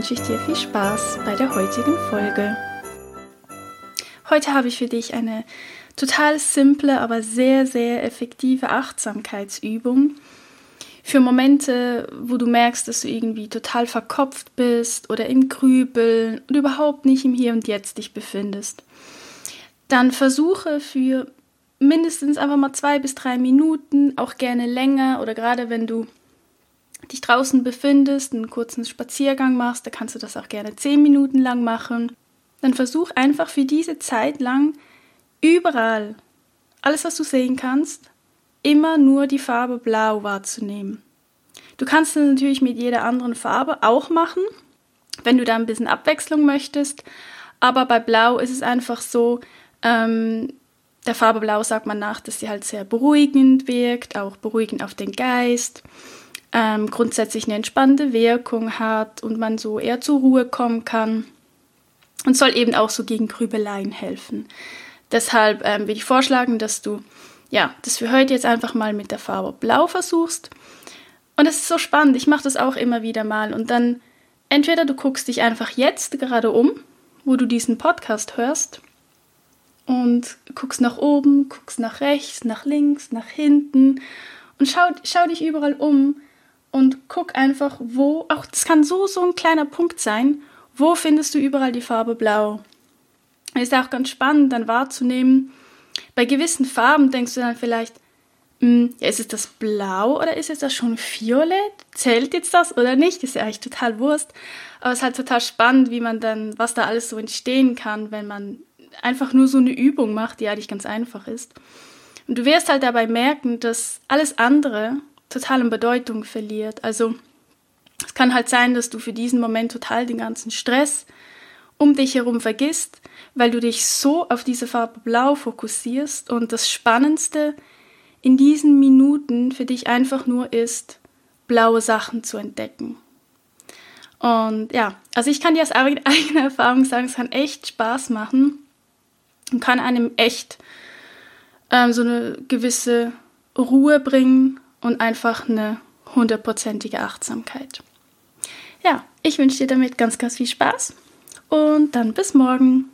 wünsche ich dir viel Spaß bei der heutigen Folge. Heute habe ich für dich eine total simple, aber sehr, sehr effektive Achtsamkeitsübung für Momente, wo du merkst, dass du irgendwie total verkopft bist oder im Grübeln und überhaupt nicht im Hier und Jetzt dich befindest. Dann versuche für mindestens einfach mal zwei bis drei Minuten, auch gerne länger oder gerade wenn du dich draußen befindest, einen kurzen Spaziergang machst, da kannst du das auch gerne zehn Minuten lang machen. Dann versuch einfach für diese Zeit lang überall, alles was du sehen kannst, immer nur die Farbe Blau wahrzunehmen. Du kannst es natürlich mit jeder anderen Farbe auch machen, wenn du da ein bisschen Abwechslung möchtest. Aber bei Blau ist es einfach so, ähm, der Farbe Blau sagt man nach, dass sie halt sehr beruhigend wirkt, auch beruhigend auf den Geist ähm, grundsätzlich eine entspannende Wirkung hat und man so eher zur Ruhe kommen kann und soll eben auch so gegen Grübeleien helfen. Deshalb ähm, würde ich vorschlagen, dass du ja, das für heute jetzt einfach mal mit der Farbe Blau versuchst. Und es ist so spannend, ich mache das auch immer wieder mal und dann entweder du guckst dich einfach jetzt gerade um, wo du diesen Podcast hörst und guckst nach oben, guckst nach rechts, nach links, nach hinten und schau, schau dich überall um und guck einfach, wo, auch das kann so, so ein kleiner Punkt sein, wo findest du überall die Farbe Blau. Ist auch ganz spannend dann wahrzunehmen. Bei gewissen Farben denkst du dann vielleicht, hm, ja, ist es das Blau oder ist es das schon Violett? Zählt jetzt das oder nicht? Ist ja eigentlich total Wurst. Aber es ist halt total spannend, wie man dann, was da alles so entstehen kann, wenn man einfach nur so eine Übung macht, die eigentlich ganz einfach ist. Und du wirst halt dabei merken, dass alles andere total an Bedeutung verliert. Also es kann halt sein, dass du für diesen Moment total den ganzen Stress um dich herum vergisst, weil du dich so auf diese Farbe Blau fokussierst und das Spannendste in diesen Minuten für dich einfach nur ist, blaue Sachen zu entdecken. Und ja, also ich kann dir aus eigener Erfahrung sagen, es kann echt Spaß machen und kann einem echt ähm, so eine gewisse Ruhe bringen und einfach eine hundertprozentige Achtsamkeit. Ja, ich wünsche dir damit ganz, ganz viel Spaß und dann bis morgen.